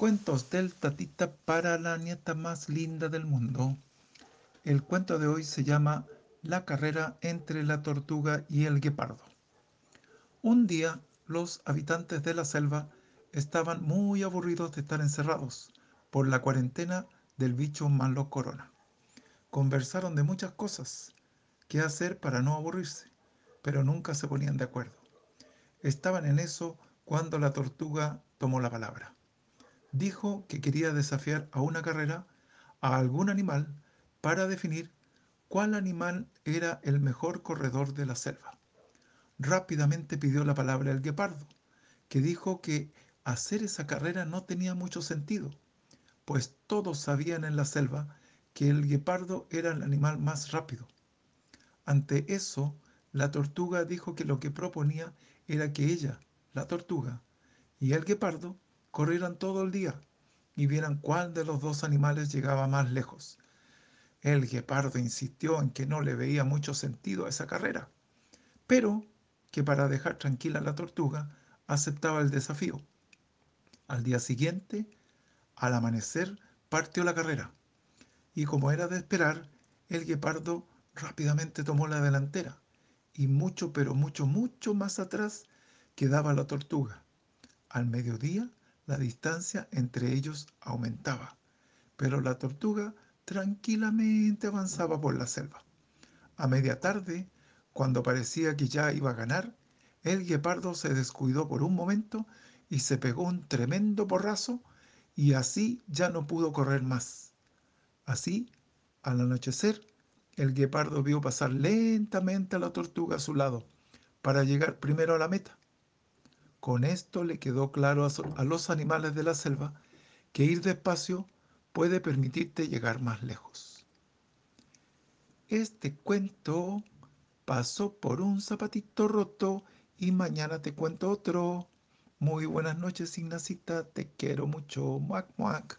Cuentos del tatita para la nieta más linda del mundo. El cuento de hoy se llama La carrera entre la tortuga y el guepardo. Un día los habitantes de la selva estaban muy aburridos de estar encerrados por la cuarentena del bicho malo corona. Conversaron de muchas cosas, qué hacer para no aburrirse, pero nunca se ponían de acuerdo. Estaban en eso cuando la tortuga tomó la palabra. Dijo que quería desafiar a una carrera a algún animal para definir cuál animal era el mejor corredor de la selva. Rápidamente pidió la palabra el guepardo, que dijo que hacer esa carrera no tenía mucho sentido, pues todos sabían en la selva que el guepardo era el animal más rápido. Ante eso, la tortuga dijo que lo que proponía era que ella, la tortuga, y el guepardo corrieran todo el día y vieran cuál de los dos animales llegaba más lejos. El guepardo insistió en que no le veía mucho sentido a esa carrera, pero que para dejar tranquila a la tortuga aceptaba el desafío. Al día siguiente, al amanecer, partió la carrera, y como era de esperar, el guepardo rápidamente tomó la delantera, y mucho, pero mucho, mucho más atrás quedaba la tortuga. Al mediodía, la distancia entre ellos aumentaba, pero la tortuga tranquilamente avanzaba por la selva. A media tarde, cuando parecía que ya iba a ganar, el guepardo se descuidó por un momento y se pegó un tremendo porrazo y así ya no pudo correr más. Así, al anochecer, el guepardo vio pasar lentamente a la tortuga a su lado para llegar primero a la meta. Con esto le quedó claro a, los animales de la selva que ir despacio puede permitirte llegar más lejos. Este cuento pasó por un zapatito roto y mañana te cuento otro. Muy buenas noches, Ignacita. Te quiero mucho. Muac, muac.